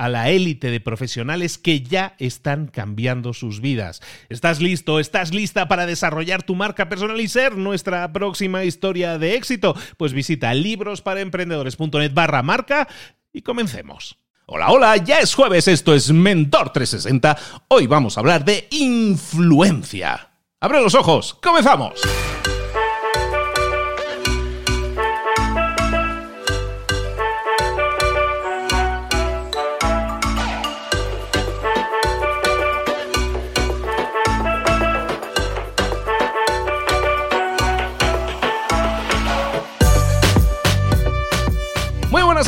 a la élite de profesionales que ya están cambiando sus vidas. ¿Estás listo? ¿Estás lista para desarrollar tu marca personal y ser nuestra próxima historia de éxito? Pues visita librosparaemprendedores.net barra marca y comencemos. Hola, hola, ya es jueves, esto es Mentor 360. Hoy vamos a hablar de influencia. Abre los ojos, comenzamos.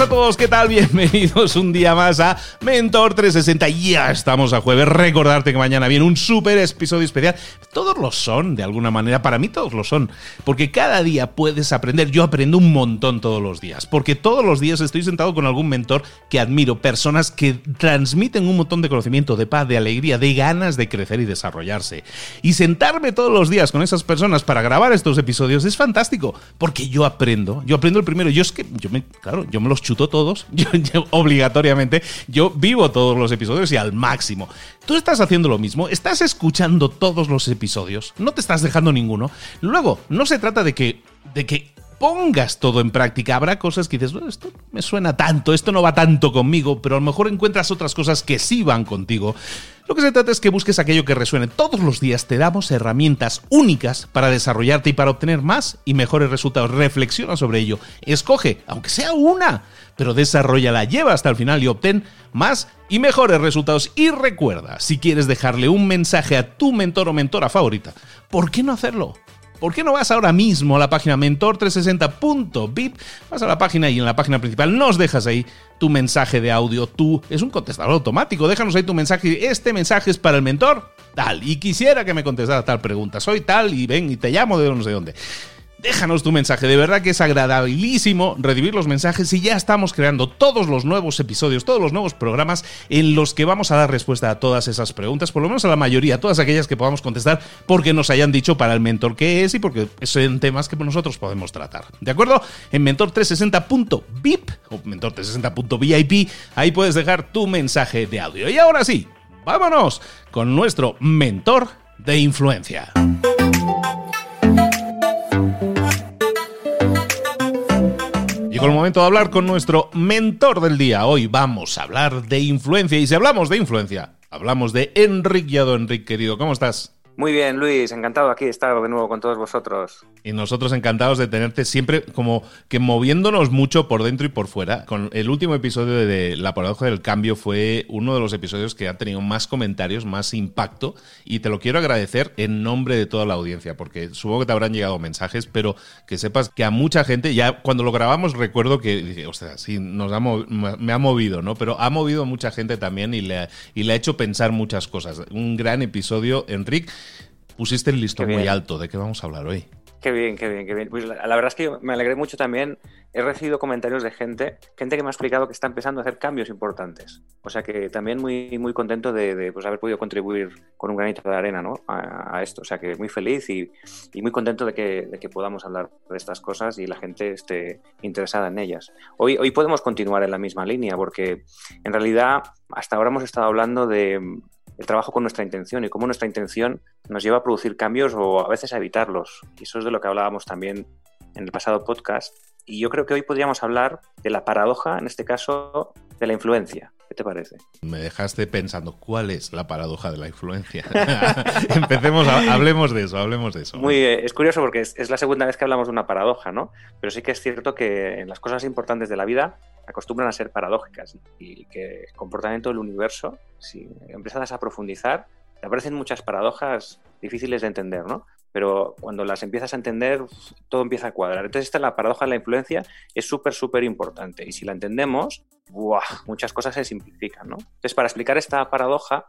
A todos, ¿qué tal? Bienvenidos un día más a Mentor 360. Ya estamos a jueves. Recordarte que mañana viene un súper episodio especial. Todos lo son, de alguna manera. Para mí todos lo son. Porque cada día puedes aprender. Yo aprendo un montón todos los días. Porque todos los días estoy sentado con algún mentor que admiro. Personas que transmiten un montón de conocimiento, de paz, de alegría, de ganas de crecer y desarrollarse. Y sentarme todos los días con esas personas para grabar estos episodios es fantástico. Porque yo aprendo. Yo aprendo el primero. Yo es que, yo me, claro, yo me los chuto todos, yo, obligatoriamente, yo vivo todos los episodios y al máximo. Tú estás haciendo lo mismo, estás escuchando todos los episodios, no te estás dejando ninguno. Luego, no se trata de que, de que pongas todo en práctica. Habrá cosas que dices, esto me suena tanto, esto no va tanto conmigo, pero a lo mejor encuentras otras cosas que sí van contigo. Lo que se trata es que busques aquello que resuene. Todos los días te damos herramientas únicas para desarrollarte y para obtener más y mejores resultados. Reflexiona sobre ello. Escoge, aunque sea una, pero desarrollala, lleva hasta el final y obtén más y mejores resultados. Y recuerda, si quieres dejarle un mensaje a tu mentor o mentora favorita, ¿por qué no hacerlo? ¿Por qué no vas ahora mismo a la página mentor360.vip? Vas a la página y en la página principal nos dejas ahí tu mensaje de audio. Tú es un contestador automático. Déjanos ahí tu mensaje. Este mensaje es para el mentor tal. Y quisiera que me contestara tal pregunta. Soy tal y ven y te llamo de no sé dónde. Déjanos tu mensaje, de verdad que es agradabilísimo recibir los mensajes y ya estamos creando todos los nuevos episodios, todos los nuevos programas en los que vamos a dar respuesta a todas esas preguntas, por lo menos a la mayoría, todas aquellas que podamos contestar porque nos hayan dicho para el mentor qué es y porque son temas que nosotros podemos tratar. ¿De acuerdo? En mentor360.vip o mentor360.vip, ahí puedes dejar tu mensaje de audio. Y ahora sí, vámonos con nuestro mentor de influencia. Llegó el momento de hablar con nuestro mentor del día. Hoy vamos a hablar de influencia y si hablamos de influencia, hablamos de Enrique Yado. Enrique, querido, ¿cómo estás? Muy bien, Luis, encantado aquí de estar de nuevo con todos vosotros. Y nosotros encantados de tenerte siempre como que moviéndonos mucho por dentro y por fuera. Con el último episodio de La paradoja del cambio fue uno de los episodios que ha tenido más comentarios, más impacto y te lo quiero agradecer en nombre de toda la audiencia porque supongo que te habrán llegado mensajes, pero que sepas que a mucha gente, ya cuando lo grabamos recuerdo que dije, sea, sí, nos ha me ha movido, ¿no? Pero ha movido a mucha gente también y le, y le ha hecho pensar muchas cosas. Un gran episodio, Enrique pusiste el listón muy alto. ¿De qué vamos a hablar hoy? Qué bien, qué bien, qué bien. Pues la, verdad es que me alegré mucho también. He recibido comentarios de gente, gente que me ha explicado que está empezando a hacer cambios importantes. O sea que también muy, muy contento de, pues, haber podido contribuir con un granito de arena ¿no? a, esto. O sea que muy feliz y, muy contento de que, de que, podamos hablar de estas cosas y la gente esté interesada en ellas. Hoy, hoy podemos continuar en la misma línea porque en realidad hasta ahora hemos estado hablando de el trabajo con nuestra intención y cómo nuestra intención nos lleva a producir cambios o a veces a evitarlos. Y eso es de lo que hablábamos también en el pasado podcast. Y yo creo que hoy podríamos hablar de la paradoja, en este caso, de la influencia. ¿Qué te parece? Me dejaste pensando, ¿cuál es la paradoja de la influencia? Empecemos, hablemos de eso, hablemos de eso. Muy, eh, es curioso porque es, la segunda vez que hablamos de una paradoja, ¿no? Pero sí que es cierto que en las cosas importantes de la vida acostumbran a ser paradójicas y que el comportamiento del universo, si empiezas a profundizar, te aparecen muchas paradojas difíciles de entender, ¿no? Pero cuando las empiezas a entender, todo empieza a cuadrar. Entonces, esta la paradoja de la influencia, es súper, súper importante. Y si la entendemos, muchas cosas se simplifican, ¿no? Entonces, para explicar esta paradoja,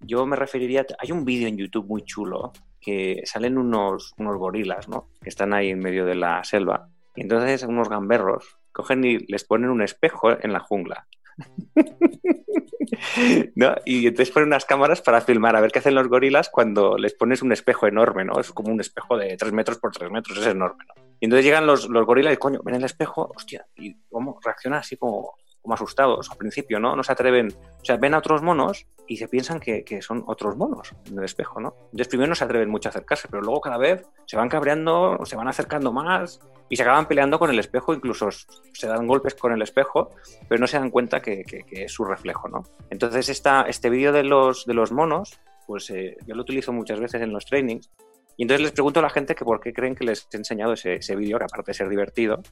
yo me referiría, hay un vídeo en YouTube muy chulo que salen unos, unos gorilas, ¿no? Que están ahí en medio de la selva. Y entonces unos gamberros cogen y les ponen un espejo en la jungla. ¿No? Y entonces ponen unas cámaras para filmar a ver qué hacen los gorilas cuando les pones un espejo enorme, ¿no? Es como un espejo de 3 metros por 3 metros, es enorme, ¿no? Y entonces llegan los, los gorilas y, coño, ven el espejo, hostia, y cómo reacciona así como, como asustados al principio, ¿no? No se atreven, o sea, ven a otros monos y se piensan que, que, son otros monos en el espejo, ¿no? Entonces primero no se atreven mucho a acercarse, pero luego cada vez se van cabreando, se van acercando más y se acaban peleando con el espejo, incluso se dan golpes con el espejo, pero no se dan cuenta que, que, es su reflejo, ¿no? Entonces esta, este vídeo de los, de los monos, pues eh, yo lo utilizo muchas veces en los trainings y entonces les pregunto a la gente que por qué creen que les he enseñado ese, vídeo, aparte de ser divertido,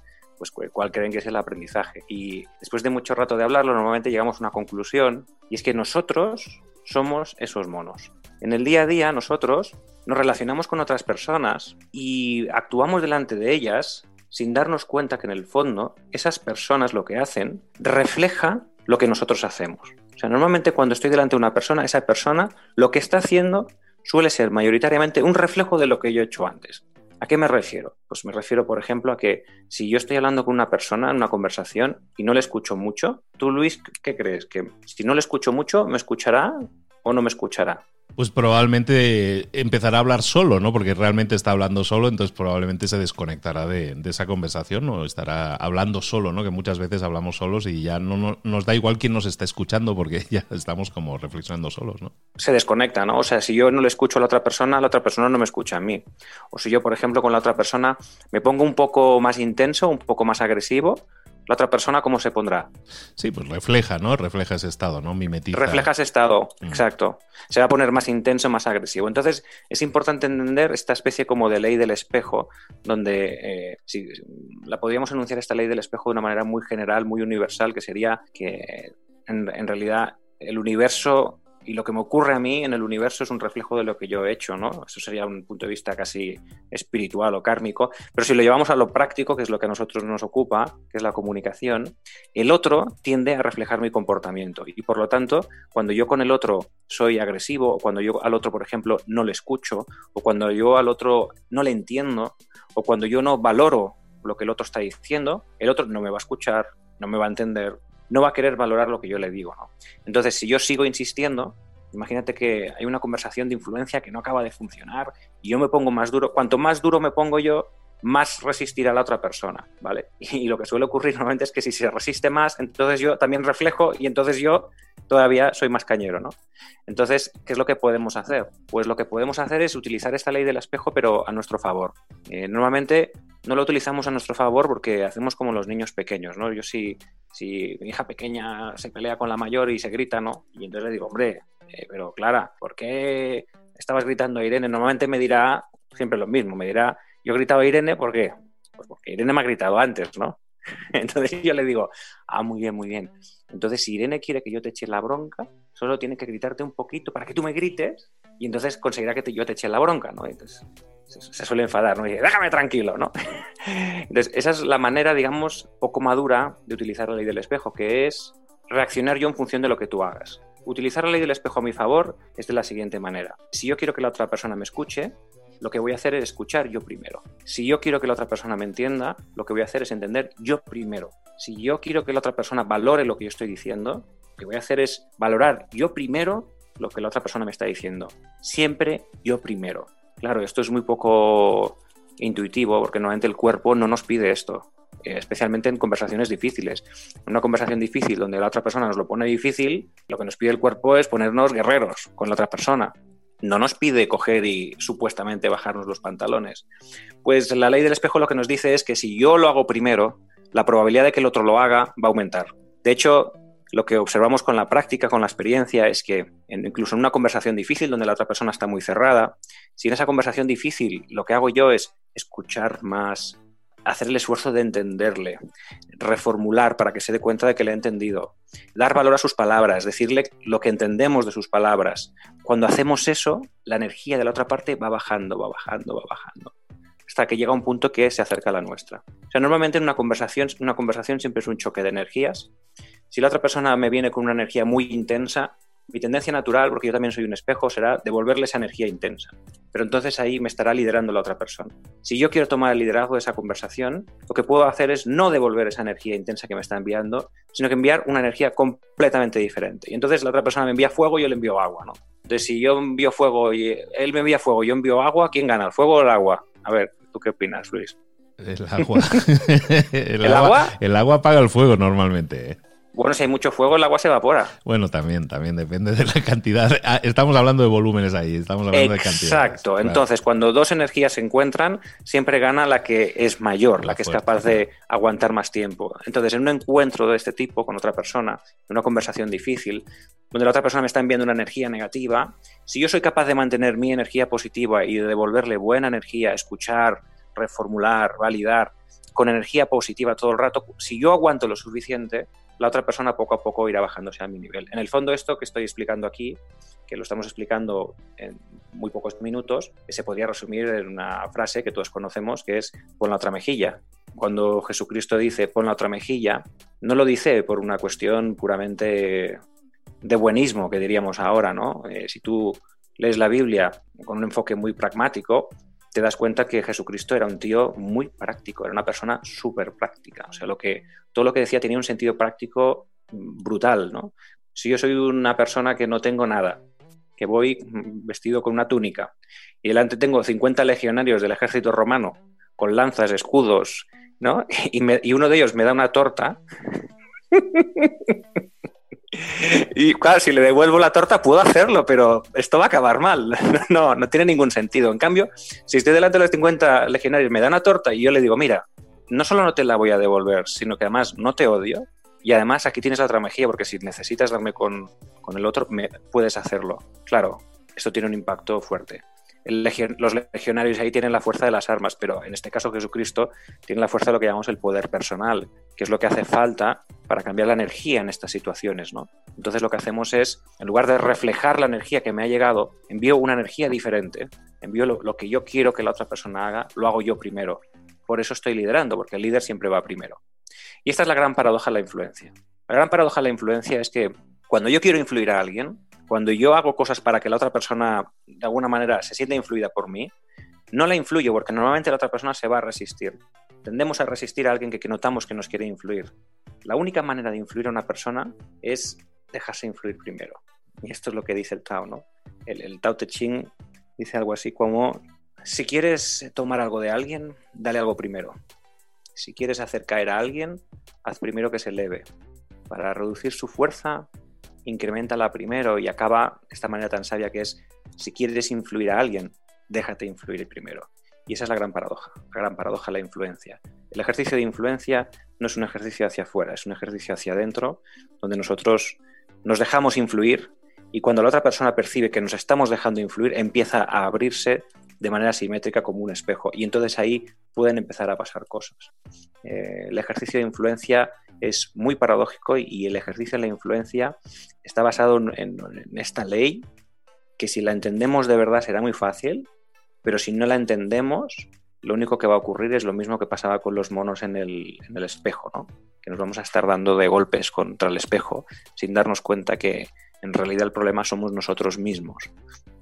pues cuál creen que es el aprendizaje. Y después de mucho rato de hablarlo, normalmente llegamos a una conclusión, y es que nosotros somos esos monos. En el día a día nosotros nos relacionamos con otras personas y actuamos delante de ellas sin darnos cuenta que en el fondo esas personas lo que hacen refleja lo que nosotros hacemos. O sea, normalmente cuando estoy delante de una persona, esa persona lo que está haciendo suele ser mayoritariamente un reflejo de lo que yo he hecho antes. ¿A qué me refiero? Pues me refiero, por ejemplo, a que si yo estoy hablando con una persona en una conversación y no le escucho mucho, tú, Luis, ¿qué crees? ¿Que si no le escucho mucho, me escuchará o no me escuchará? Pues probablemente empezará a hablar solo, ¿no? Porque realmente está hablando solo, entonces probablemente se desconectará de, esa conversación o estará hablando solo, ¿no? Que muchas veces hablamos solos y ya no, nos da igual quién nos está escuchando porque ya estamos como reflexionando solos, ¿no? Se desconecta, ¿no? O sea, si yo no le escucho a la otra persona, la otra persona no me escucha a mí. O si yo, por ejemplo, con la otra persona me pongo un poco más intenso, un poco más agresivo, la otra persona cómo se pondrá. Sí, pues refleja, ¿no? Refleja ese estado, ¿no? Mimetiza. Refleja ese estado, mm. exacto. Se va a poner más intenso, más agresivo. Entonces, es importante entender esta especie como de ley del espejo, donde eh, si, la podríamos enunciar esta ley del espejo de una manera muy general, muy universal, que sería que en realidad el universo y lo que me ocurre a mí en el universo es un reflejo de lo que yo he hecho, ¿no? Eso sería un punto de vista casi espiritual o kármico, pero si lo llevamos a lo práctico, que es lo que a nosotros nos ocupa, que es la comunicación, el otro tiende a reflejar mi comportamiento y por lo tanto, cuando yo con el otro soy agresivo, o cuando yo al otro, por ejemplo, no le escucho, o cuando yo al otro no le entiendo, o cuando yo no valoro lo que el otro está diciendo, el otro no me va a escuchar, no me va a entender, no va a querer valorar lo que yo le digo. ¿no? Entonces, si yo sigo insistiendo, imagínate que hay una conversación de influencia que no acaba de funcionar y yo me pongo más duro. Cuanto más duro me pongo yo, más resistirá la otra persona, ¿vale? Y, lo que suele ocurrir normalmente es que si se resiste más, entonces yo también reflejo y entonces yo todavía soy más cañero, ¿no? Entonces, ¿qué es lo que podemos hacer? Pues lo que podemos hacer es utilizar esta ley del espejo, pero a nuestro favor. Eh, normalmente no lo utilizamos a nuestro favor porque hacemos como los niños pequeños, ¿no? Yo si, si mi hija pequeña se pelea con la mayor y se grita, ¿no? Y entonces le digo, hombre, eh, pero Clara, ¿por qué estabas gritando a Irene? Normalmente me dirá siempre lo mismo, me dirá, yo gritaba Irene, ¿por qué? Pues porque Irene me ha gritado antes, ¿no? Entonces yo le digo, ah, muy bien, muy bien. Entonces, si Irene quiere que yo te eche la bronca, solo tiene que gritarte un poquito para que tú me grites y entonces conseguirá que yo te eche la bronca, ¿no? Entonces se, suele enfadar, ¿no? Y dice, déjame tranquilo, ¿no? Entonces, esa es la manera, digamos, poco madura de utilizar la ley del espejo, que es reaccionar yo en función de lo que tú hagas. Utilizar la ley del espejo a mi favor es de la siguiente manera. Si yo quiero que la otra persona me escuche, lo que voy a hacer es escuchar yo primero. Si yo quiero que la otra persona me entienda, lo que voy a hacer es entender yo primero. Si yo quiero que la otra persona valore lo que yo estoy diciendo, lo que voy a hacer es valorar yo primero lo que la otra persona me está diciendo. Siempre yo primero. Claro, esto es muy poco intuitivo porque normalmente el cuerpo no nos pide esto, eh, especialmente en conversaciones difíciles. Una conversación difícil donde la otra persona nos lo pone difícil, lo que nos pide el cuerpo es ponernos guerreros con la otra persona. No nos pide coger y supuestamente bajarnos los pantalones. Pues la ley del espejo lo que nos dice es que si yo lo hago primero, la probabilidad de que el otro lo haga va a aumentar. De hecho, lo que observamos con la práctica, con la experiencia, es que incluso en una conversación difícil donde la otra persona está muy cerrada, si en esa conversación difícil lo que hago yo es escuchar más, hacer el esfuerzo de entenderle, reformular para que se dé cuenta de que le he entendido, dar valor a sus palabras, decirle lo que entendemos de sus palabras. Cuando hacemos eso, la energía de la otra parte va bajando, va bajando, va bajando hasta que llega un punto que se acerca a la nuestra. O sea, normalmente en una conversación, una conversación siempre es un choque de energías si la otra persona me viene con una energía muy intensa, mi tendencia natural, porque yo también soy un espejo, será devolverle esa energía intensa. Pero entonces ahí me estará liderando la otra persona. Si yo quiero tomar el liderazgo de esa conversación, lo que puedo hacer es no devolver esa energía intensa que me está enviando, sino que enviar una energía completamente diferente. Y entonces la otra persona me envía fuego y yo le envío agua, ¿no? Entonces, si yo envío fuego y él me envía fuego y yo envío agua, ¿quién gana? ¿El fuego o el agua? A ver, ¿tú qué opinas, Luis? El agua. el, agua, El agua apaga el fuego normalmente. ¿eh? Bueno, si hay mucho fuego, el agua se evapora. Bueno, también, también depende de la cantidad. Ah, estamos hablando de volúmenes ahí, estamos hablando de cantidades. Exacto. Entonces, cuando dos energías se encuentran, siempre gana la que es mayor, la, que es capaz de aguantar más tiempo. Entonces, en un encuentro de este tipo con otra persona, en una conversación difícil, donde la otra persona me está enviando una energía negativa, si yo soy capaz de mantener mi energía positiva y de devolverle buena energía, escuchar, reformular, validar, con energía positiva todo el rato, si yo aguanto lo suficiente, la otra persona poco a poco irá bajándose a mi nivel. En el fondo esto que estoy explicando aquí, que lo estamos explicando en muy pocos minutos, se podría resumir en una frase que todos conocemos, que es pon la otra mejilla. Cuando Jesucristo dice pon la otra mejilla, no lo dice por una cuestión puramente de buenismo, que diríamos ahora, ¿no? Eh, si tú lees la Biblia con un enfoque muy pragmático, te das cuenta que Jesucristo era un tío muy práctico, era una persona súper práctica. O sea, lo que, todo lo que decía tenía un sentido práctico brutal, ¿no? Si yo soy una persona que no tengo nada, que voy vestido con una túnica, y delante tengo 50 legionarios del ejército romano, con lanzas, escudos, ¿no? Y, y uno de ellos me da una torta, Y claro, si le devuelvo la torta puedo hacerlo, pero esto va a acabar mal. No, no tiene ningún sentido. En cambio, si estoy delante de los 50 legionarios, me dan una torta y yo le digo, mira, no solo no te la voy a devolver, sino que además no te odio. Y además aquí tienes otra mejilla, porque si necesitas darme con, con el otro, me, puedes hacerlo. Claro, esto tiene un impacto fuerte los legionarios ahí tienen la fuerza de las armas, pero en este caso Jesucristo tiene la fuerza de lo que llamamos el poder personal, que es lo que hace falta para cambiar la energía en estas situaciones, ¿no? Entonces lo que hacemos es, en lugar de reflejar la energía que me ha llegado, envío una energía diferente, envío lo, lo que yo quiero que la otra persona haga, lo hago yo primero. Por eso estoy liderando, porque el líder siempre va primero. Y esta es la gran paradoja de la influencia. La gran paradoja de la influencia es que cuando yo quiero influir a alguien, cuando yo hago cosas para que la otra persona de alguna manera se sienta influida por mí, no la influyo porque normalmente la otra persona se va a resistir. Tendemos a resistir a alguien que, notamos que nos quiere influir. La única manera de influir a una persona es dejarse influir primero. Y esto es lo que dice el Tao, ¿no? El, el Tao Te Ching dice algo así como, si quieres tomar algo de alguien, dale algo primero. Si quieres hacer caer a alguien, haz primero que se eleve. Para reducir su fuerza, incrementala primero y acaba esta manera tan sabia que es, si quieres influir a alguien, déjate influir primero. Y esa es la gran paradoja, la gran paradoja la influencia. El ejercicio de influencia no es un ejercicio hacia afuera, es un ejercicio hacia adentro, donde nosotros nos dejamos influir y cuando la otra persona percibe que nos estamos dejando influir, empieza a abrirse de manera simétrica como un espejo. Y entonces ahí pueden empezar a pasar cosas. Eh, el ejercicio de influencia es muy paradójico y el ejercicio de la influencia está basado en, esta ley que si la entendemos de verdad será muy fácil, pero si no la entendemos, lo único que va a ocurrir es lo mismo que pasaba con los monos en el, en el espejo, ¿no? que nos vamos a estar dando de golpes contra el espejo sin darnos cuenta que En realidad el problema somos nosotros mismos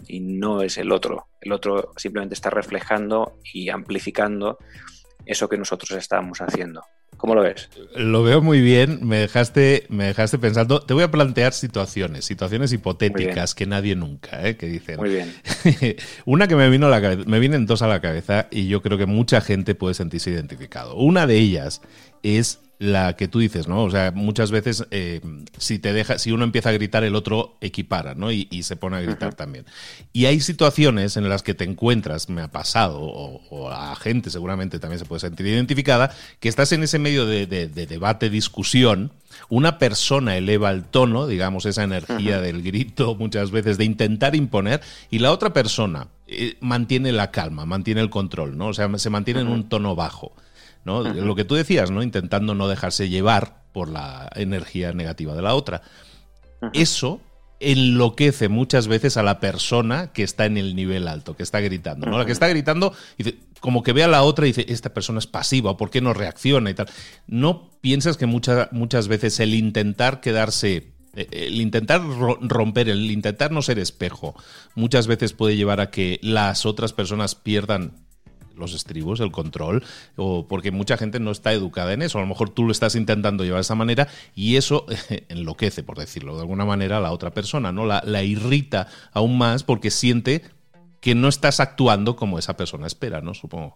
y no es el otro. El otro simplemente está reflejando y amplificando eso que nosotros estábamos haciendo. ¿Cómo lo ves? Lo veo muy bien, me dejaste, me dejaste pensando. Te voy a plantear situaciones, situaciones hipotéticas que nadie nunca, ¿eh? que dicen. Muy bien. Una que me vino a la cabeza, me vienen dos a la cabeza y yo creo que mucha gente puede sentirse identificado. Una de ellas es la que tú dices, ¿no? O sea, muchas veces eh, si te deja, si uno empieza a gritar, el otro equipara, ¿no? Y, se pone a gritar también. Y hay situaciones en las que te encuentras, me ha pasado, o, a gente seguramente también se puede sentir identificada, que estás en ese medio de, debate, discusión, una persona eleva el tono, digamos, esa energía del grito muchas veces de intentar imponer, y la otra persona eh, mantiene la calma, mantiene el control, ¿no? O sea, se mantiene en un tono bajo. Lo que tú decías, ¿no? Intentando no dejarse llevar por la energía negativa de la otra. Eso enloquece muchas veces a la persona que está en el nivel alto, que está gritando. ¿no? La que está gritando, dice, como que ve a la otra y dice, esta persona es pasiva, ¿por qué no reacciona y tal? ¿No piensas que muchas veces el intentar quedarse, eh, el intentar romper, el intentar no ser espejo, muchas veces puede llevar a que las otras personas pierdan los estribos, el control, o porque mucha gente no está educada en eso. A lo mejor tú lo estás intentando llevar de esa manera y eso enloquece, por decirlo de alguna manera, a la otra persona, ¿no? La, la irrita aún más porque siente que no estás actuando como esa persona espera, ¿no? Supongo.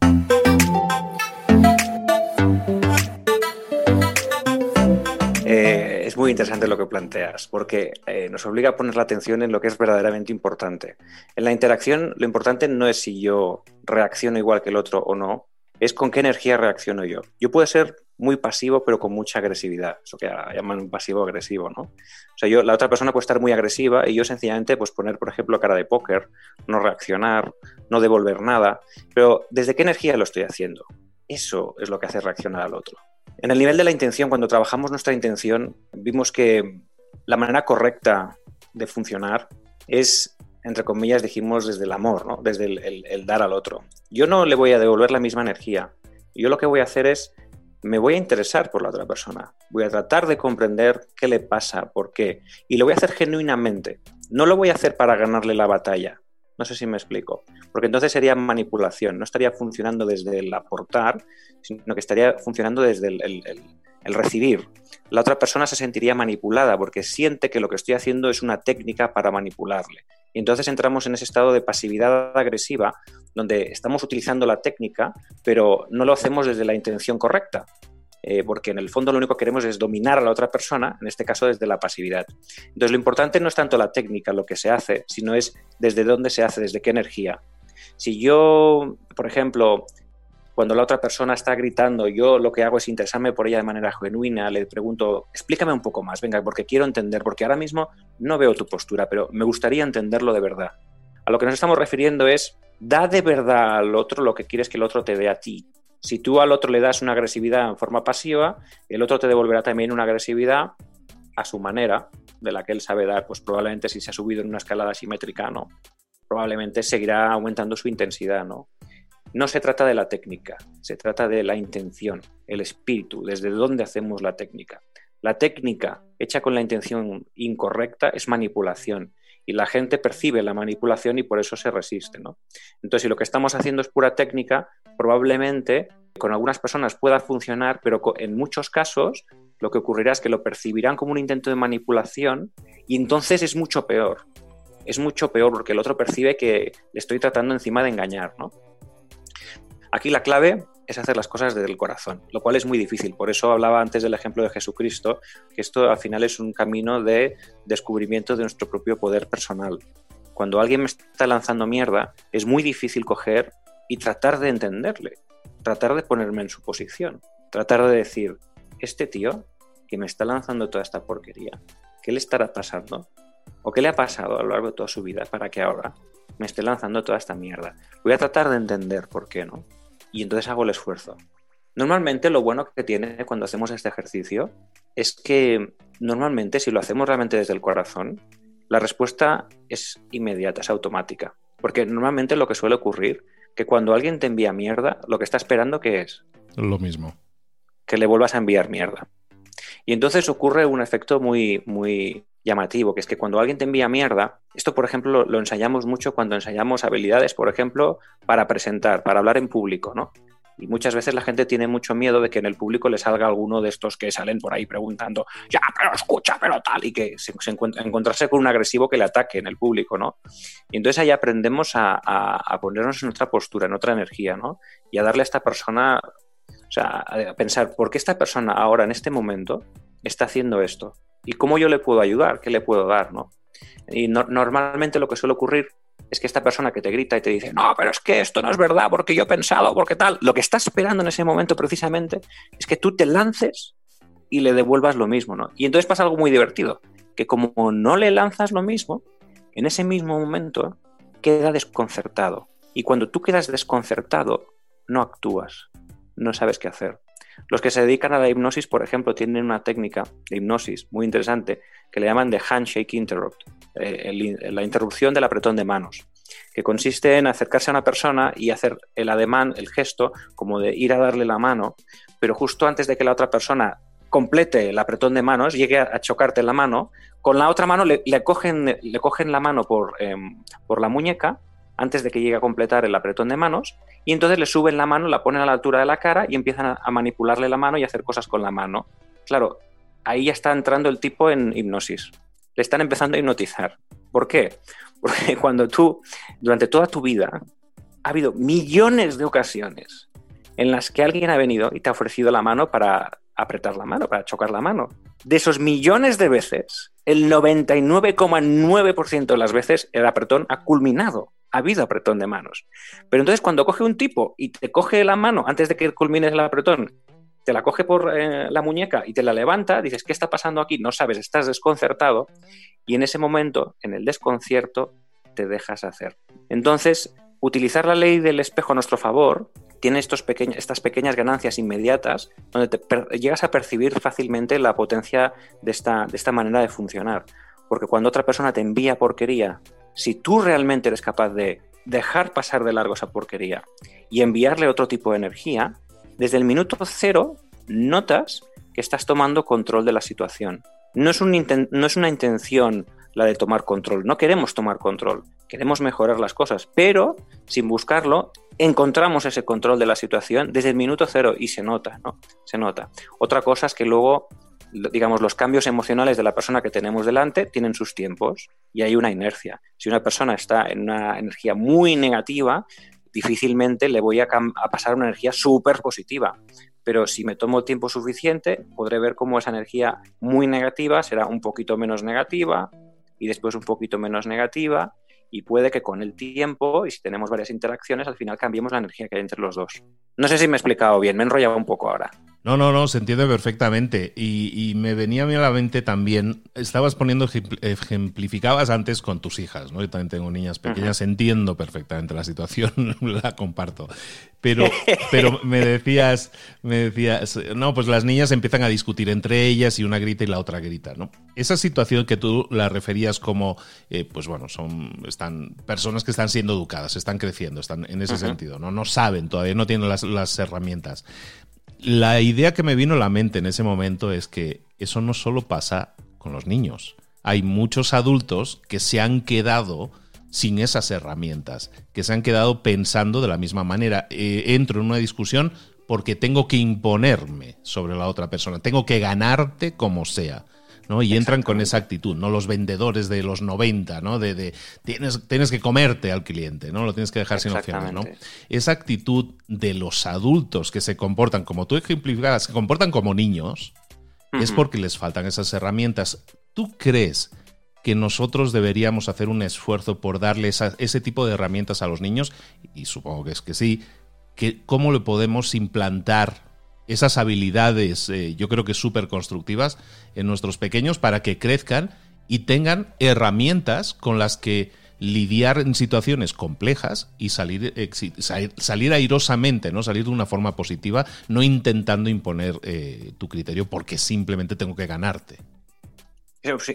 Es muy interesante lo que planteas, porque eh, nos obliga a poner la atención en lo que es verdaderamente importante. En la interacción, lo importante no es si yo reacciono igual que el otro o no, es con qué energía reacciono yo. Yo puedo ser muy pasivo, pero con mucha agresividad, eso que llaman pasivo-agresivo, ¿no? O sea, yo, la otra persona puede estar muy agresiva y yo sencillamente, pues poner, por ejemplo, cara de póker, no reaccionar, no devolver nada, pero ¿desde qué energía lo estoy haciendo? Eso es lo que hace reaccionar al otro. En el nivel de la intención, cuando trabajamos nuestra intención, vimos que la manera correcta de funcionar es, entre comillas, dijimos desde el amor, desde el, dar al otro. Yo no le voy a devolver la misma energía. Yo lo que voy a hacer es, me voy a interesar por la otra persona. Voy a tratar de comprender qué le pasa, por qué. Y lo voy a hacer genuinamente. No lo voy a hacer para ganarle la batalla. No sé si me explico. Porque entonces sería manipulación, no estaría funcionando desde el aportar, sino que estaría funcionando desde el, recibir. La otra persona se sentiría manipulada porque siente que lo que estoy haciendo es una técnica para manipularle. Y entonces entramos en ese estado de pasividad agresiva, donde estamos utilizando la técnica, pero no lo hacemos desde la intención correcta. Eh, porque en el fondo lo único que queremos es dominar a la otra persona, en este caso desde la pasividad. Entonces lo importante no es tanto la técnica, lo que se hace, sino es desde dónde se hace, desde qué energía. Si yo, por ejemplo, cuando la otra persona está gritando, yo lo que hago es interesarme por ella de manera genuina, le pregunto, explícame un poco más, venga, porque quiero entender, porque ahora mismo no veo tu postura, pero me gustaría entenderlo de verdad. A lo que nos estamos refiriendo es, da de verdad al otro lo que quieres que el otro te dé a ti. Si tú al otro le das una agresividad en forma pasiva, el otro te devolverá también una agresividad a su manera, de la que él sabe dar, pues probablemente si se ha subido en una escalada simétrica, no. Probablemente seguirá aumentando su intensidad, ¿no? No se trata de la técnica, se trata de la intención, el espíritu, desde dónde hacemos la técnica. La técnica hecha con la intención incorrecta es manipulación y la gente percibe la manipulación y por eso se resiste. ¿no? Entonces, si lo que estamos haciendo es pura técnica, probablemente con algunas personas pueda funcionar, pero en muchos casos lo que ocurrirá es que lo percibirán como un intento de manipulación y entonces es mucho peor. Es mucho peor porque el otro percibe que le estoy tratando encima de engañar. ¿no? Aquí la clave es hacer las cosas desde el corazón, lo cual es muy difícil. Por eso hablaba antes del ejemplo de Jesucristo, que esto al final es un camino de descubrimiento de nuestro propio poder personal. Cuando alguien me está lanzando mierda, es muy difícil coger y tratar de entenderle, tratar de ponerme en su posición, tratar de decir, este tío que me está lanzando toda esta porquería, ¿qué le estará pasando? ¿O qué le ha pasado a lo largo de toda su vida para que ahora me esté lanzando toda esta mierda? Voy a tratar de entender por qué, ¿no? Y entonces hago el esfuerzo. Normalmente lo bueno que tiene cuando hacemos este ejercicio es que normalmente si lo hacemos realmente desde el corazón, la respuesta es inmediata, es automática. Porque normalmente lo que suele ocurrir, que cuando alguien te envía mierda, lo que está esperando que es... Lo mismo. Que le vuelvas a enviar mierda. Y entonces ocurre un efecto muy, muy llamativo, que es que cuando alguien te envía mierda, esto por ejemplo lo, ensayamos mucho cuando ensayamos habilidades, por ejemplo, para presentar, para hablar en público, ¿no? Y muchas veces la gente tiene mucho miedo de que en el público le salga alguno de estos que salen por ahí preguntando, ya, pero escucha, pero tal, y que se, encontrarse con un agresivo que le ataque en el público, ¿no? Y entonces ahí aprendemos a, a, ponernos en otra postura, en otra energía, ¿no? Y a darle a esta persona, o sea, pensar, ¿por qué esta persona ahora, en este momento, está haciendo esto? ¿Y cómo yo le puedo ayudar? ¿Qué le puedo dar? ¿no? Y normalmente lo que suele ocurrir es que esta persona que te grita y te dice, no, pero es que esto no es verdad porque yo he pensado, porque tal, lo que está esperando en ese momento precisamente es que tú te lances y le devuelvas lo mismo, ¿no? Y entonces pasa algo muy divertido, que como no le lanzas lo mismo, en ese mismo momento queda desconcertado. Y cuando tú quedas desconcertado, no actúas, no sabes qué hacer. Los que se dedican a la hipnosis, por ejemplo, tienen una técnica de hipnosis muy interesante que le llaman de handshake interrupt, eh, la interrupción del apretón de manos, que consiste en acercarse a una persona y hacer el ademán, el gesto, como de ir a darle la mano, pero justo antes de que la otra persona complete el apretón de manos, llegue a, chocarte la mano, con la otra mano le, cogen, le cogen la mano por, em, por la muñeca antes de que llegue a completar el apretón de manos y entonces le suben la mano, la ponen a la altura de la cara y empiezan a, manipularle la mano y hacer cosas con la mano. Claro, ahí ya está entrando el tipo en hipnosis. Le están empezando a hipnotizar. ¿Por qué? Porque cuando tú, durante toda tu vida, ha habido millones de ocasiones en las que alguien ha venido y te ha ofrecido la mano para apretar la mano, para chocar la mano. De esos millones de veces, el 99,9% de las veces el apretón ha culminado ha habido apretón de manos. Pero entonces cuando coge un tipo y te coge la mano antes de que culmines el apretón, te la coge por eh, la muñeca y te la levanta, dices, ¿qué está pasando aquí? No sabes, estás desconcertado y en ese momento, en el desconcierto, te dejas hacer. Entonces, utilizar la ley del espejo a nuestro favor tiene estos estas pequeñas ganancias inmediatas donde te llegas a percibir fácilmente la potencia de esta, de esta manera de funcionar. Porque cuando otra persona te envía porquería si tú realmente eres capaz de dejar pasar de largo esa porquería y enviarle otro tipo de energía, desde el minuto cero notas que estás tomando control de la situación. No es, no es una intención la de tomar control, no queremos tomar control, queremos mejorar las cosas, pero sin buscarlo encontramos ese control de la situación desde el minuto cero y se nota, ¿no? Se nota. Otra cosa es que luego digamos, los cambios emocionales de la persona que tenemos delante tienen sus tiempos y hay una inercia. Si una persona está en una energía muy negativa, difícilmente le voy a, pasar una energía súper positiva. Pero si me tomo el tiempo suficiente, podré ver cómo esa energía muy negativa será un poquito menos negativa y después un poquito menos negativa y puede que con el tiempo y si tenemos varias interacciones al final cambiemos la energía que hay entre los dos. No sé si me he explicado bien, me he enrollado un poco ahora. No, no, no, se entiende perfectamente. Y, me venía a mí a la mente también, estabas poniendo, ejemplificabas antes con tus hijas, ¿no? Yo también tengo niñas pequeñas, entiendo perfectamente la situación, la comparto. Pero, pero me decías, me decías, no, pues las niñas empiezan a discutir entre ellas y una grita y la otra grita, ¿no? Esa situación que tú la referías como, eh, pues bueno, son, están personas que están siendo educadas, están creciendo, están en ese sentido, ¿no? No saben, todavía no tienen las, las herramientas la idea que me vino a la mente en ese momento es que eso no solo pasa con los niños. Hay muchos adultos que se han quedado sin esas herramientas, que se han quedado pensando de la misma manera. Eh, entro en una discusión porque tengo que imponerme sobre la otra persona, tengo que ganarte como sea. ¿No? Y entran con esa actitud, no los vendedores de los 90, ¿no? De, tienes, tienes que comerte al cliente, ¿no? Lo tienes que dejar sin opciones, ¿no? Esa actitud de los adultos que se comportan, como tú ejemplificabas, se comportan como niños, es porque les faltan esas herramientas. ¿Tú crees que nosotros deberíamos hacer un esfuerzo por darle ese tipo de herramientas a los niños? Y supongo que es que sí. Que, ¿Cómo le podemos implantar esas habilidades, eh, yo creo que súper constructivas en nuestros pequeños para que crezcan y tengan herramientas con las que lidiar en situaciones complejas y salir, salir, airosamente, ¿no? Salir de una forma positiva, no intentando imponer eh, tu criterio porque simplemente tengo que ganarte.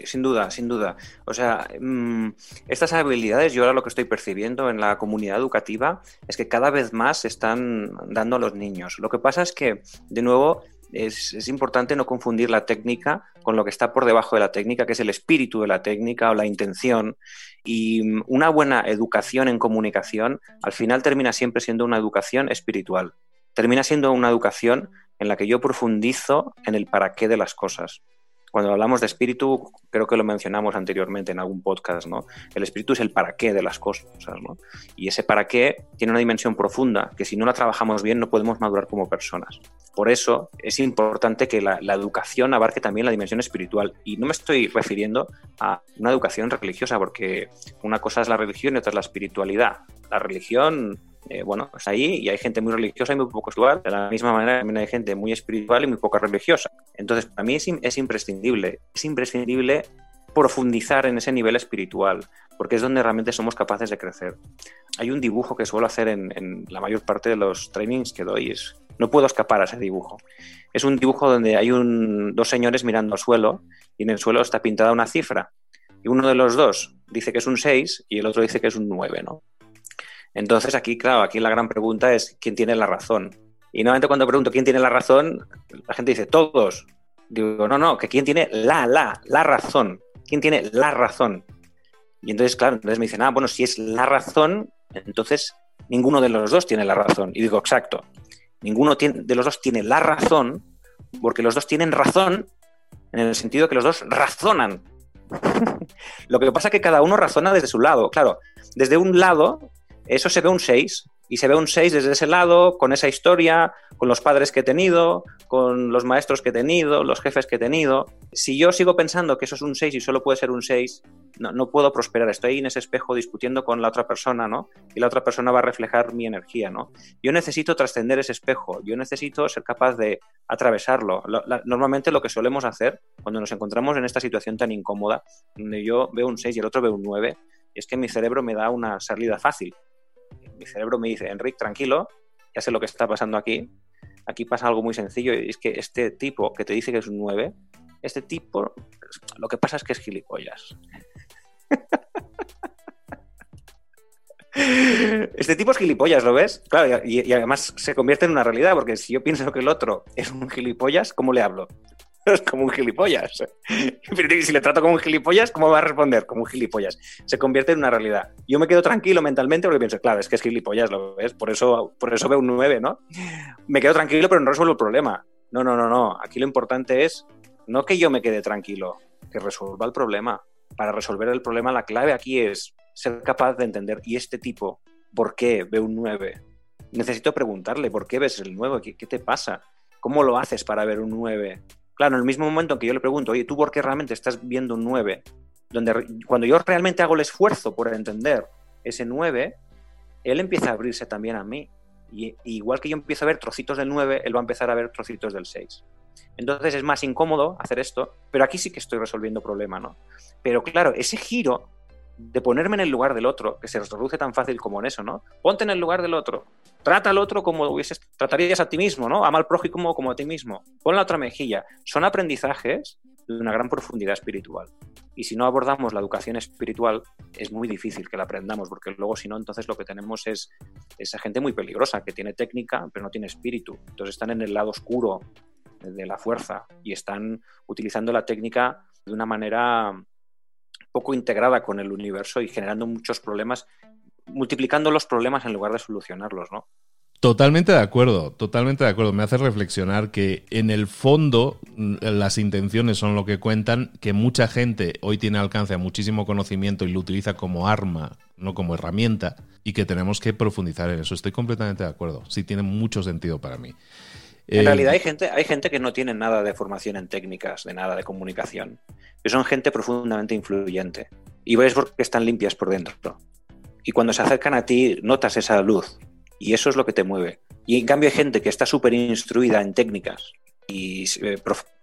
Sin duda, sin duda. O sea, mm, estas habilidades, yo ahora lo que estoy percibiendo en la comunidad educativa es que cada vez más se están dando a los niños. Lo que pasa es que, de nuevo, es, importante no confundir la técnica con lo que está por debajo de la técnica, que es el espíritu de la técnica o la intención. Y mm, una buena educación en comunicación al final termina siempre siendo una educación espiritual. Termina siendo una educación en la que yo profundizo en el para qué de las cosas cuando hablamos de espíritu, creo que lo mencionamos anteriormente en algún podcast, ¿no? El espíritu es el para qué de las cosas, ¿no? Y ese para qué tiene una dimensión profunda que si no la trabajamos bien no podemos madurar como personas. Por eso es importante que la, educación abarque también la dimensión espiritual. Y no me estoy refiriendo a una educación religiosa, porque una cosa es la religión y otra es la espiritualidad. La religión eh, bueno, es ahí y hay gente muy religiosa y muy poco espiritual. De la misma manera también hay gente muy espiritual y muy poca religiosa. Entonces, para mí es, imprescindible, es imprescindible profundizar en ese nivel espiritual, porque es donde realmente somos capaces de crecer. Hay un dibujo que suelo hacer en, la mayor parte de los trainings que doy, es, no puedo escapar a ese dibujo. Es un dibujo donde hay dos señores mirando al suelo y en el suelo está pintada una cifra. Y uno de los dos dice que es un 6 y el otro dice que es un 9, ¿no? Entonces aquí, claro, aquí la gran pregunta es quién tiene la razón. Y nuevamente cuando pregunto quién tiene la razón, la gente dice todos. Digo, no, no, que quién tiene la, la, la razón. ¿Quién tiene la razón? Y entonces, claro, entonces me dicen, ah, bueno, si es la razón, entonces ninguno de los dos tiene la razón. Y digo, exacto, ninguno de los dos tiene la razón, porque los dos tienen razón en el sentido que los dos razonan. Lo que pasa es que cada uno razona desde su lado. Claro, desde un lado eso se ve un 6. Y se ve un 6 desde ese lado, con esa historia, con los padres que he tenido, con los maestros que he tenido, los jefes que he tenido. Si yo sigo pensando que eso es un 6 y solo puede ser un 6, no, no, puedo prosperar. Estoy en ese espejo discutiendo con la otra persona, ¿no? Y la otra persona va a reflejar mi energía, ¿no? Yo necesito trascender ese espejo, yo necesito ser capaz de atravesarlo. normalmente lo que solemos hacer cuando nos encontramos en esta situación tan incómoda, donde yo veo un 6 y el otro ve un 9, es que mi cerebro me da una salida fácil mi cerebro me dice, Enrique, tranquilo, ya sé lo que está pasando aquí. Aquí pasa algo muy sencillo y es que este tipo que te dice que es un 9, este tipo, lo que pasa es que es gilipollas. Este tipo es gilipollas, ¿lo ves? Claro, y, y, además se convierte en una realidad, porque si yo pienso que el otro es un gilipollas, ¿cómo le hablo? Es como un gilipollas. si le trato como un gilipollas, ¿cómo va a responder? Como un gilipollas. Se convierte en una realidad. Yo me quedo tranquilo mentalmente porque pienso, claro, es que es gilipollas, ¿lo ves? Por eso, por eso veo un 9, ¿no? Me quedo tranquilo, pero no resuelvo el problema. No, no, no, no. Aquí lo importante es no que yo me quede tranquilo, que resuelva el problema. Para resolver el problema, la clave aquí es ser capaz de entender, ¿y este tipo por qué ve un 9? Necesito preguntarle, ¿por qué ves el 9? ¿Qué, qué te pasa? ¿Cómo lo haces para ver un 9? Claro, en el mismo momento en que yo le pregunto, oye, ¿tú por qué realmente estás viendo un 9? Donde cuando yo realmente hago el esfuerzo por entender ese 9, él empieza a abrirse también a mí. Y, igual que yo empiezo a ver trocitos del 9, él va a empezar a ver trocitos del 6. Entonces es más incómodo hacer esto, pero aquí sí que estoy resolviendo problema, ¿no? Pero claro, ese giro de ponerme en el lugar del otro, que se reduce tan fácil como en eso, ¿no? Ponte en el lugar del otro. Trata al otro como hubieses, tratarías a ti mismo, ¿no? Ama al prójimo como a ti mismo. Pon la otra mejilla. Son aprendizajes de una gran profundidad espiritual. Y si no abordamos la educación espiritual, es muy difícil que la aprendamos, porque luego, si no, entonces lo que tenemos es esa gente muy peligrosa, que tiene técnica, pero no tiene espíritu. Entonces están en el lado oscuro de la fuerza y están utilizando la técnica de una manera poco integrada con el universo y generando muchos problemas, multiplicando los problemas en lugar de solucionarlos, ¿no? Totalmente de acuerdo, totalmente de acuerdo. Me hace reflexionar que en el fondo mm, las intenciones son lo que cuentan, que mucha gente hoy tiene alcance a muchísimo conocimiento y lo utiliza como arma, no como herramienta, y que tenemos que profundizar en eso. Estoy completamente de acuerdo. Sí tiene mucho sentido para mí. En eh, realidad hay gente, hay gente que no tiene nada de formación en técnicas, de nada de comunicación, que son gente profundamente influyente. Y ves porque están limpias por dentro. Y cuando se acercan a ti, notas esa luz. Y eso es lo que te mueve. Y en cambio hay gente que está súper instruida en técnicas y eh,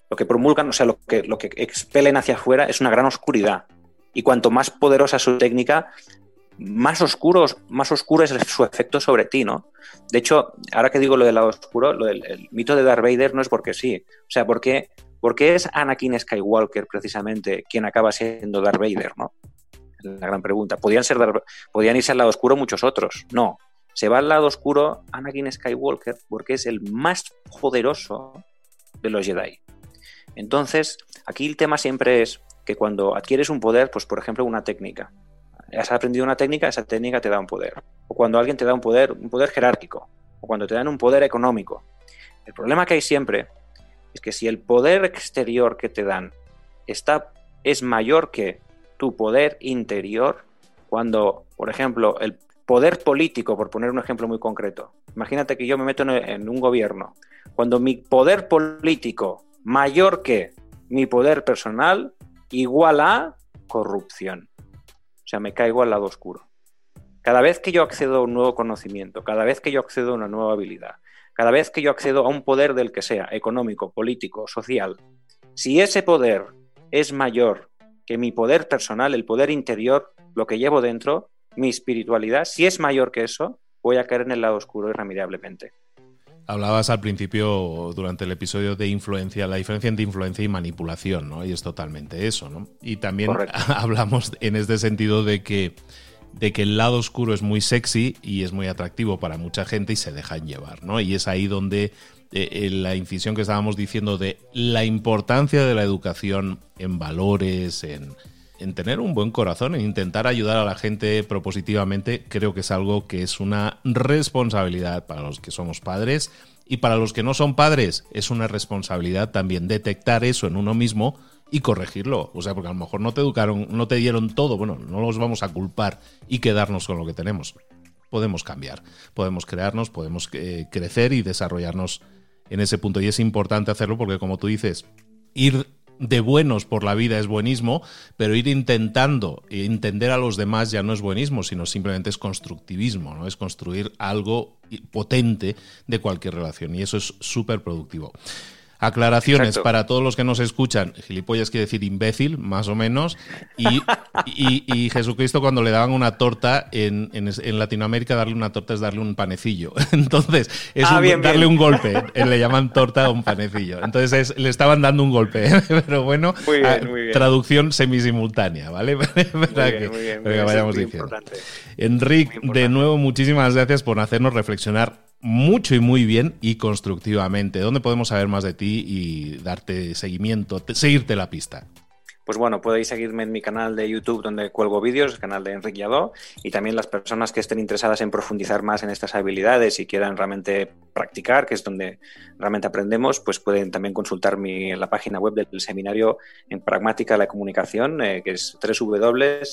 lo que promulgan, o sea, lo que, lo que expelen hacia afuera es una gran oscuridad. Y cuanto más poderosa su técnica, más oscuros, más oscuro es su efecto sobre ti, ¿no? De hecho, ahora que digo lo del lado oscuro, el mito de Darth Vader no es porque sí. O sea, porque, porque es Anakin Skywalker precisamente quien acaba siendo Darth Vader, ¿no? La gran pregunta. ¿Podían, ser podían irse al lado oscuro muchos otros? No. Se va al lado oscuro Anakin Skywalker porque es el más poderoso de los Jedi. Entonces, aquí el tema siempre es que cuando adquieres un poder, pues por ejemplo una técnica, has aprendido una técnica, esa técnica te da un poder. O cuando alguien te da un poder, un poder jerárquico, o cuando te dan un poder económico. El problema que hay siempre es que si el poder exterior que te dan está, es mayor que tu poder interior, cuando, por ejemplo, el poder político, por poner un ejemplo muy concreto, imagínate que yo me meto en un gobierno, cuando mi poder político mayor que mi poder personal igual a corrupción. O sea, me caigo al lado oscuro. Cada vez que yo accedo a un nuevo conocimiento, cada vez que yo accedo a una nueva habilidad, cada vez que yo accedo a un poder del que sea, económico, político, social, si ese poder es mayor que mi poder personal, el poder interior, lo que llevo dentro, mi espiritualidad, si es mayor que eso, voy a caer en el lado oscuro irremediablemente. Hablabas al principio, durante el episodio de influencia, la diferencia entre influencia y manipulación, ¿no? Y es totalmente eso, ¿no? Y también hablamos en este sentido de que, de que el lado oscuro es muy sexy y es muy atractivo para mucha gente y se dejan llevar, ¿no? Y es ahí donde eh, eh, la incisión que estábamos diciendo de la importancia de la educación en valores, en, en tener un buen corazón, en intentar ayudar a la gente propositivamente, creo que es algo que es una responsabilidad para los que somos padres y para los que no son padres es una responsabilidad también detectar eso en uno mismo y corregirlo. O sea, porque a lo mejor no te educaron, no te dieron todo, bueno, no los vamos a culpar y quedarnos con lo que tenemos. Podemos cambiar, podemos crearnos, podemos eh, crecer y desarrollarnos en ese punto. Y es importante hacerlo porque, como tú dices, ir de buenos por la vida es buenismo, pero ir intentando entender a los demás ya no es buenismo, sino simplemente es constructivismo, ¿no? Es construir algo potente de cualquier relación y eso es súper productivo. Aclaraciones para todos los que nos escuchan. Gilipollas quiere decir imbécil, más o menos. Y, Jesucristo cuando le daban una torta en, Latinoamérica, darle una torta es darle un panecillo. Entonces, es ah, darle un golpe. Eh, le llaman torta a un panecillo. Entonces, le estaban dando un golpe. Pero bueno, ah, traducción semisimultánea, ¿vale? Para que, vayamos diciendo. Enrique, de nuevo, muchísimas gracias por hacernos reflexionar mucho y muy bien y constructivamente. ¿Dónde podemos saber más de ti y darte seguimiento, seguirte la pista? Pues bueno, podéis seguirme en mi canal de YouTube donde cuelgo vídeos, el canal de Enrique Yadó, y también las personas que estén interesadas en profundizar más en estas habilidades y quieran realmente practicar, que es donde realmente aprendemos, pues pueden también consultar mi, la página web del seminario en Pragmática de la Comunicación, eh, que es www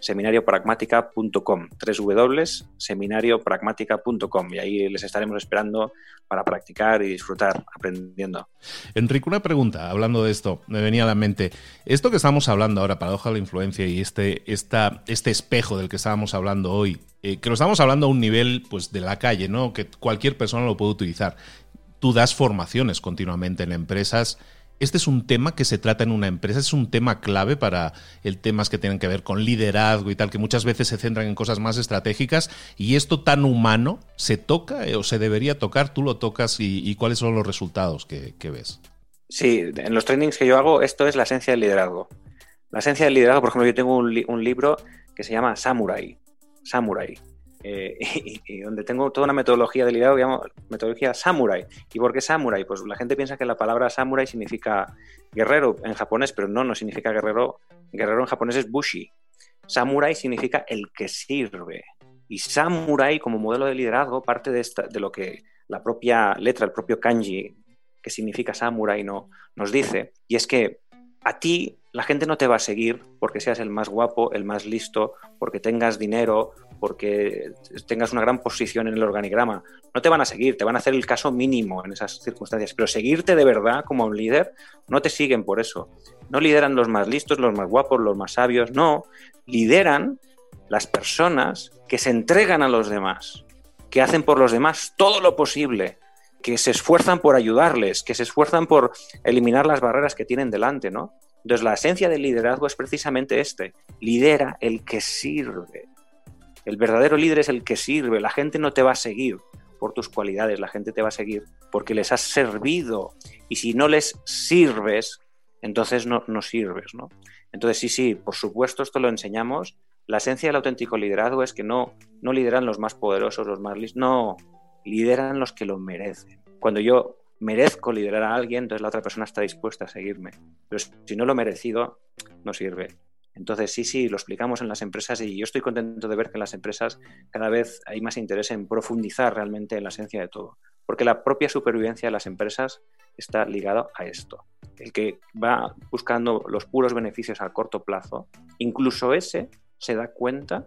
seminariopragmática.com, www.seminariopragmática.com y ahí les estaremos esperando para practicar y disfrutar aprendiendo. Enrique, una pregunta, hablando de esto, me venía a la mente, esto que estamos hablando ahora, paradoja de la influencia y este, esta, este espejo del que estábamos hablando hoy, eh, que lo estamos hablando a un nivel pues de la calle, ¿no? Que cualquier persona lo puede utilizar. Tú das formaciones continuamente en empresas este es un tema que se trata en una empresa, es un tema clave para el temas que tienen que ver con liderazgo y tal, que muchas veces se centran en cosas más estratégicas y esto tan humano se toca eh, o se debería tocar, tú lo tocas y, cuáles son los resultados que, ves. Sí, en los trainings que yo hago, esto es la esencia del liderazgo. La esencia del liderazgo, por ejemplo, yo tengo un, un libro que se llama Samurai. Samurai. Eh, y, donde tengo toda una metodología de liderazgo que metodología samurai. ¿Y por qué samurai? Pues la gente piensa que la palabra samurai significa guerrero en japonés, pero no, no significa guerrero. Guerrero en japonés es bushi. Samurai significa el que sirve. Y samurai como modelo de liderazgo parte de, esta, de lo que la propia letra, el propio kanji, que significa samurai, no, nos dice. Y es que a ti la gente no te va a seguir porque seas el más guapo, el más listo, porque tengas dinero, porque tengas una gran posición en el organigrama. No te van a seguir, te van a hacer el caso mínimo en esas circunstancias, pero seguirte de verdad como un líder, no te siguen por eso. No lideran los más listos, los más guapos, los más sabios, no, lideran las personas que se entregan a los demás, que hacen por los demás todo lo posible, que se esfuerzan por ayudarles, que se esfuerzan por eliminar las barreras que tienen delante, ¿no? Entonces la esencia del liderazgo es precisamente este, lidera el que sirve, el verdadero líder es el que sirve. La gente no te va a seguir por tus cualidades, la gente te va a seguir porque les has servido. Y si no les sirves, entonces no, no sirves, ¿no? Entonces sí, sí, por supuesto esto lo enseñamos. La esencia del auténtico liderazgo es que no, no lideran los más poderosos, los más listos, no, lideran los que lo merecen. Cuando yo merezco liderar a alguien, entonces la otra persona está dispuesta a seguirme. Pero si no lo he merecido, no sirve. Entonces, sí, sí, lo explicamos en las empresas y yo estoy contento de ver que en las empresas cada vez hay más interés en profundizar realmente en la esencia de todo. Porque la propia supervivencia de las empresas está ligada a esto. El que va buscando los puros beneficios a corto plazo, incluso ese se da cuenta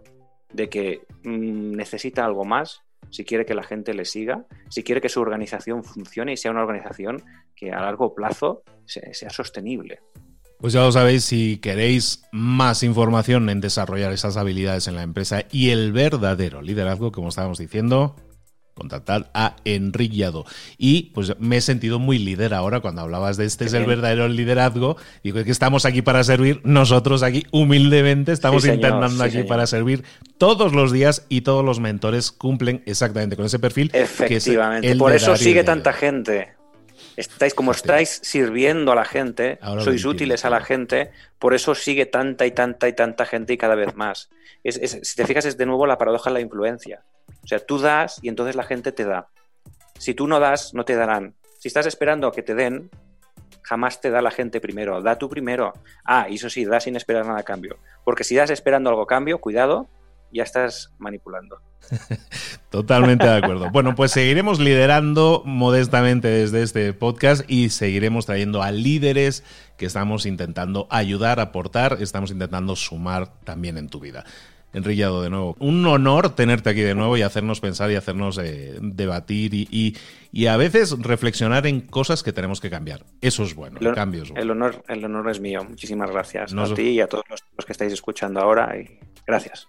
de que mm, necesita algo más si quiere que la gente le siga, si quiere que su organización funcione y sea una organización que a largo plazo sea sostenible. Pues ya lo sabéis, si queréis más información en desarrollar esas habilidades en la empresa y el verdadero liderazgo, como estábamos diciendo, contactad a Enriqueado. Y pues me he sentido muy líder ahora cuando hablabas de este es el verdadero liderazgo. Digo que estamos aquí para servir, nosotros aquí humildemente estamos intentando aquí para servir todos los días y todos los mentores cumplen exactamente con ese perfil. Efectivamente, por eso sigue tanta gente. Estáis como estáis sirviendo a la gente, sois útiles a la gente, por eso sigue tanta y tanta y tanta gente y cada vez más. si te fijas, es de nuevo la paradoja de la influencia. O sea, tú das y entonces la gente te da. Si tú no das, no te darán. Si estás esperando a que te den, jamás te da la gente primero. Da tú primero. Ah, y eso sí, da sin esperar nada a cambio. Porque si das esperando algo a cambio, cuidado, ya estás manipulando. Totalmente de acuerdo. Bueno, pues seguiremos liderando modestamente desde este podcast y seguiremos trayendo a líderes que estamos intentando ayudar, aportar, estamos intentando sumar también en tu vida. Enrillado de nuevo. Un honor tenerte aquí de nuevo y hacernos pensar y hacernos eh, debatir y, y, a veces reflexionar en cosas que tenemos que cambiar. Eso es bueno, el, cambio es bueno. El honor, el honor es mío. Muchísimas gracias a ti y a todos los que estáis escuchando ahora. Y gracias.